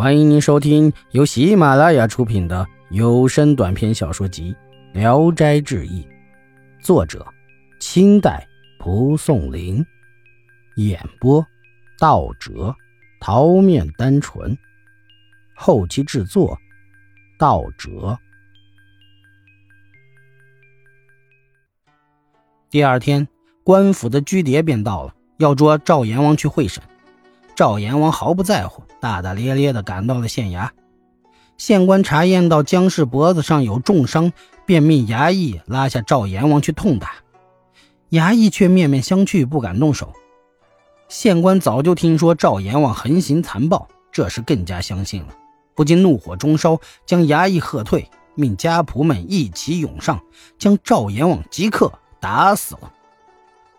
欢迎您收听由喜马拉雅出品的有声短篇小说集《聊斋志异》，作者：清代蒲松龄，演播：道哲、桃面单纯，后期制作：道哲。第二天，官府的居谍便到了，要捉赵阎王去会审。赵阎王毫不在乎，大大咧咧地赶到了县衙。县官查验到姜氏脖子上有重伤，便命衙役拉下赵阎王去痛打。衙役却面面相觑，不敢动手。县官早就听说赵阎王横行残暴，这时更加相信了，不禁怒火中烧，将衙役喝退，命家仆们一起涌上，将赵阎王即刻打死了。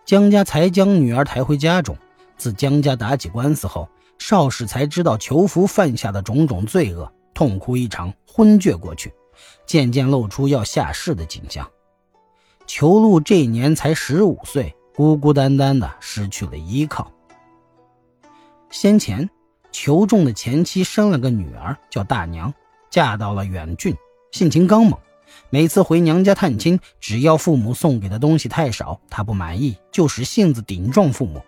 姜家才将女儿抬回家中。自江家打起官司后，邵氏才知道裘福犯下的种种罪恶，痛哭一场，昏厥过去，渐渐露出要下世的景象。裘禄这年才十五岁，孤孤单单的失去了依靠。先前，裘仲的前妻生了个女儿，叫大娘，嫁到了远郡，性情刚猛，每次回娘家探亲，只要父母送给的东西太少，她不满意，就使性子顶撞父母。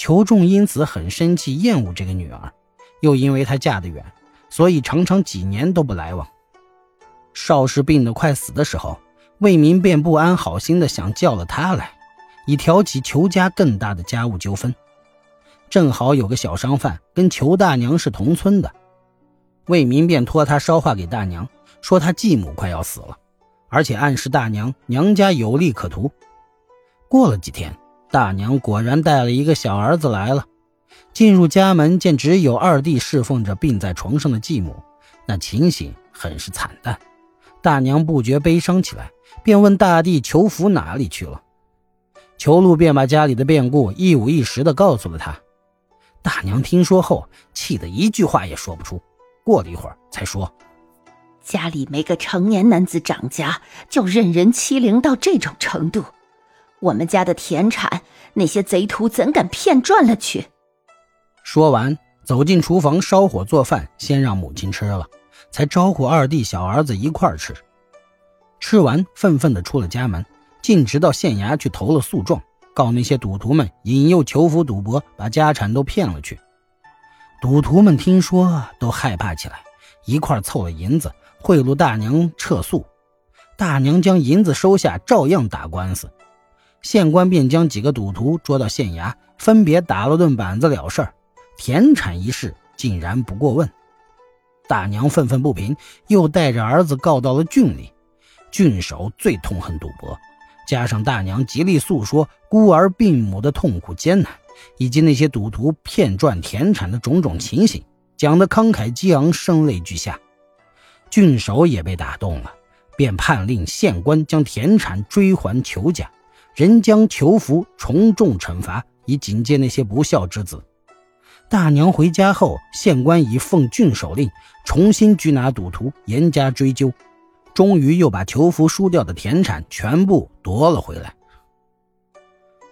裘仲因此很生气，厌恶这个女儿，又因为她嫁得远，所以常常几年都不来往。邵氏病得快死的时候，魏明便不安好心的想叫了她来，以挑起裘家更大的家务纠纷。正好有个小商贩跟裘大娘是同村的，魏明便托他捎话给大娘，说他继母快要死了，而且暗示大娘娘家有利可图。过了几天。大娘果然带了一个小儿子来了，进入家门，见只有二弟侍奉着病在床上的继母，那情形很是惨淡。大娘不觉悲伤起来，便问大弟裘福哪里去了。裘禄便把家里的变故一五一十的告诉了他。大娘听说后，气得一句话也说不出。过了一会儿，才说：“家里没个成年男子掌家，就任人欺凌到这种程度。”我们家的田产，那些贼徒怎敢骗赚了去？说完，走进厨房烧火做饭，先让母亲吃了，才招呼二弟、小儿子一块吃。吃完，愤愤地出了家门，径直到县衙去投了诉状，告那些赌徒们引诱求福赌博，把家产都骗了去。赌徒们听说，都害怕起来，一块凑了银子，贿赂大娘撤诉。大娘将银子收下，照样打官司。县官便将几个赌徒捉到县衙，分别打了顿板子了事儿。田产一事竟然不过问，大娘愤愤不平，又带着儿子告到了郡里。郡守最痛恨赌博，加上大娘极力诉说孤儿病母的痛苦艰难，以及那些赌徒骗赚田产的种种情形，讲得慷慨激昂，声泪俱下。郡守也被打动了，便判令县官将田产追还裘家。人将囚服从重惩罚，以警戒那些不孝之子。大娘回家后，县官已奉郡守令，重新拘拿赌徒，严加追究。终于又把囚服输掉的田产全部夺了回来。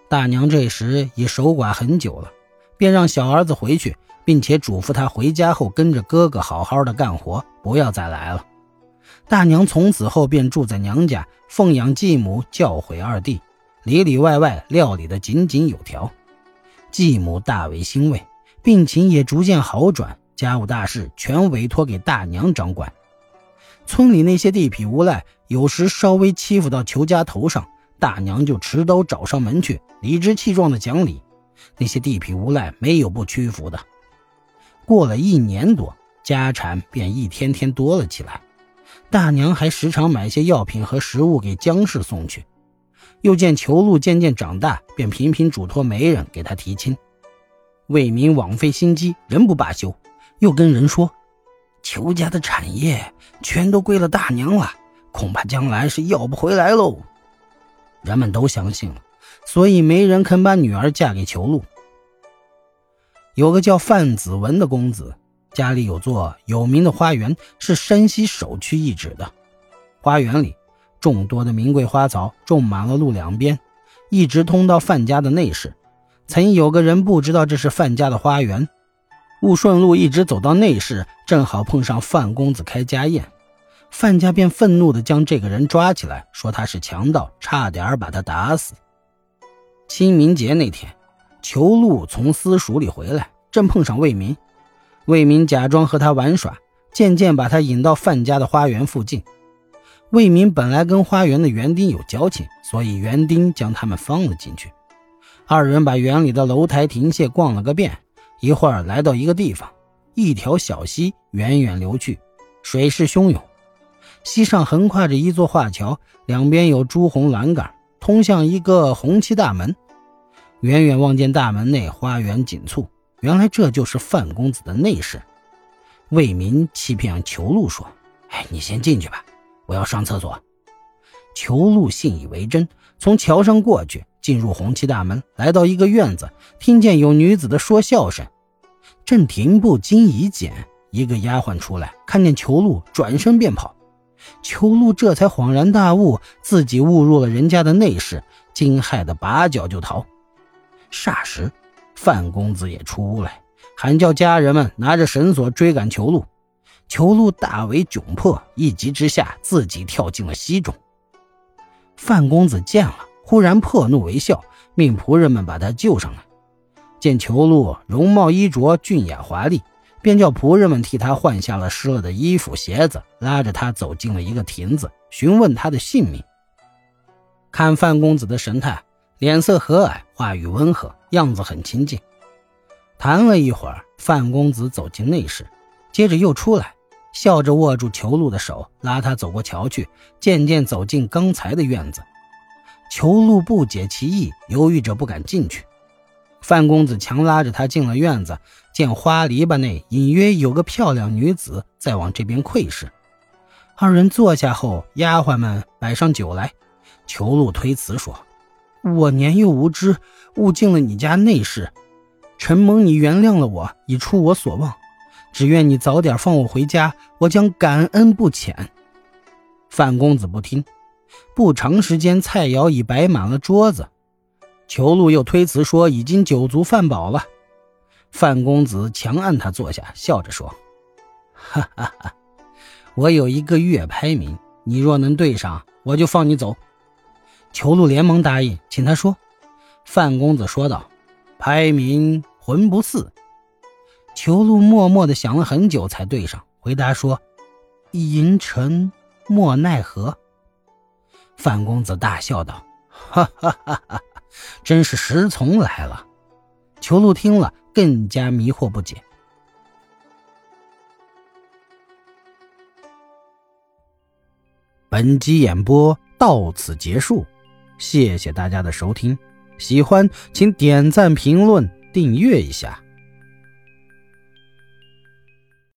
大娘这时已守寡很久了，便让小儿子回去，并且嘱咐他回家后跟着哥哥好好的干活，不要再来了。大娘从此后便住在娘家，奉养继母，教诲二弟。里里外外料理得井井有条，继母大为欣慰，病情也逐渐好转，家务大事全委托给大娘掌管。村里那些地痞无赖，有时稍微欺负到裘家头上，大娘就持刀找上门去，理直气壮地讲理。那些地痞无赖没有不屈服的。过了一年多，家产便一天天多了起来，大娘还时常买些药品和食物给姜氏送去。又见裘禄渐渐长大，便频频嘱托媒人给他提亲。魏民枉费心机，仍不罢休，又跟人说：“裘家的产业全都归了大娘了，恐怕将来是要不回来喽。”人们都相信了，所以没人肯把女儿嫁给裘禄。有个叫范子文的公子，家里有座有名的花园，是山西首屈一指的。花园里。众多的名贵花草种满了路两边，一直通到范家的内室。曾有个人不知道这是范家的花园，误顺路一直走到内室，正好碰上范公子开家宴，范家便愤怒地将这个人抓起来，说他是强盗，差点把他打死。清明节那天，裘禄从私塾里回来，正碰上魏民，魏民假装和他玩耍，渐渐把他引到范家的花园附近。魏民本来跟花园的园丁有交情，所以园丁将他们放了进去。二人把园里的楼台亭榭逛了个遍。一会儿来到一个地方，一条小溪远远流去，水势汹涌。溪上横跨着一座画桥，两边有朱红栏杆，通向一个红漆大门。远远望见大门内花园锦簇，原来这就是范公子的内室。魏民欺骗裘禄说：“哎，你先进去吧，我要上厕所。”裘禄信以为真，从桥上过去。进入红旗大门，来到一个院子，听见有女子的说笑声。正停步，惊疑间，一个丫鬟出来，看见裘禄，转身便跑。裘禄这才恍然大悟，自己误入了人家的内室，惊骇的拔脚就逃。霎时，范公子也出来，喊叫家人们拿着绳索追赶裘禄。裘禄大为窘迫，一急之下自己跳进了溪中。范公子见了。忽然破怒为笑，命仆人们把他救上来。见裘禄容貌衣着俊雅华丽，便叫仆人们替他换下了湿了的衣服鞋子，拉着他走进了一个亭子，询问他的姓名。看范公子的神态，脸色和蔼，话语温和，样子很亲近。谈了一会儿，范公子走进内室，接着又出来，笑着握住裘禄的手，拉他走过桥去，渐渐走进刚才的院子。裘禄不解其意，犹豫着不敢进去。范公子强拉着他进了院子，见花篱笆内隐约有个漂亮女子在往这边窥视。二人坐下后，丫鬟们摆上酒来。裘禄推辞说：“我年幼无知，误进了你家内室，承蒙你原谅了我，已出我所望。只愿你早点放我回家，我将感恩不浅。”范公子不听。不长时间，菜肴已摆满了桌子。裘禄又推辞说：“已经酒足饭饱了。”范公子强按他坐下，笑着说：“哈哈哈，我有一个月拍名，你若能对上，我就放你走。”裘禄连忙答应，请他说。范公子说道：“拍名魂不似。”裘禄默默的想了很久，才对上，回答说：“银尘莫奈何。”范公子大笑道：“哈哈哈哈真是石从来了。”裘禄听了更加迷惑不解。本集演播到此结束，谢谢大家的收听。喜欢请点赞、评论、订阅一下。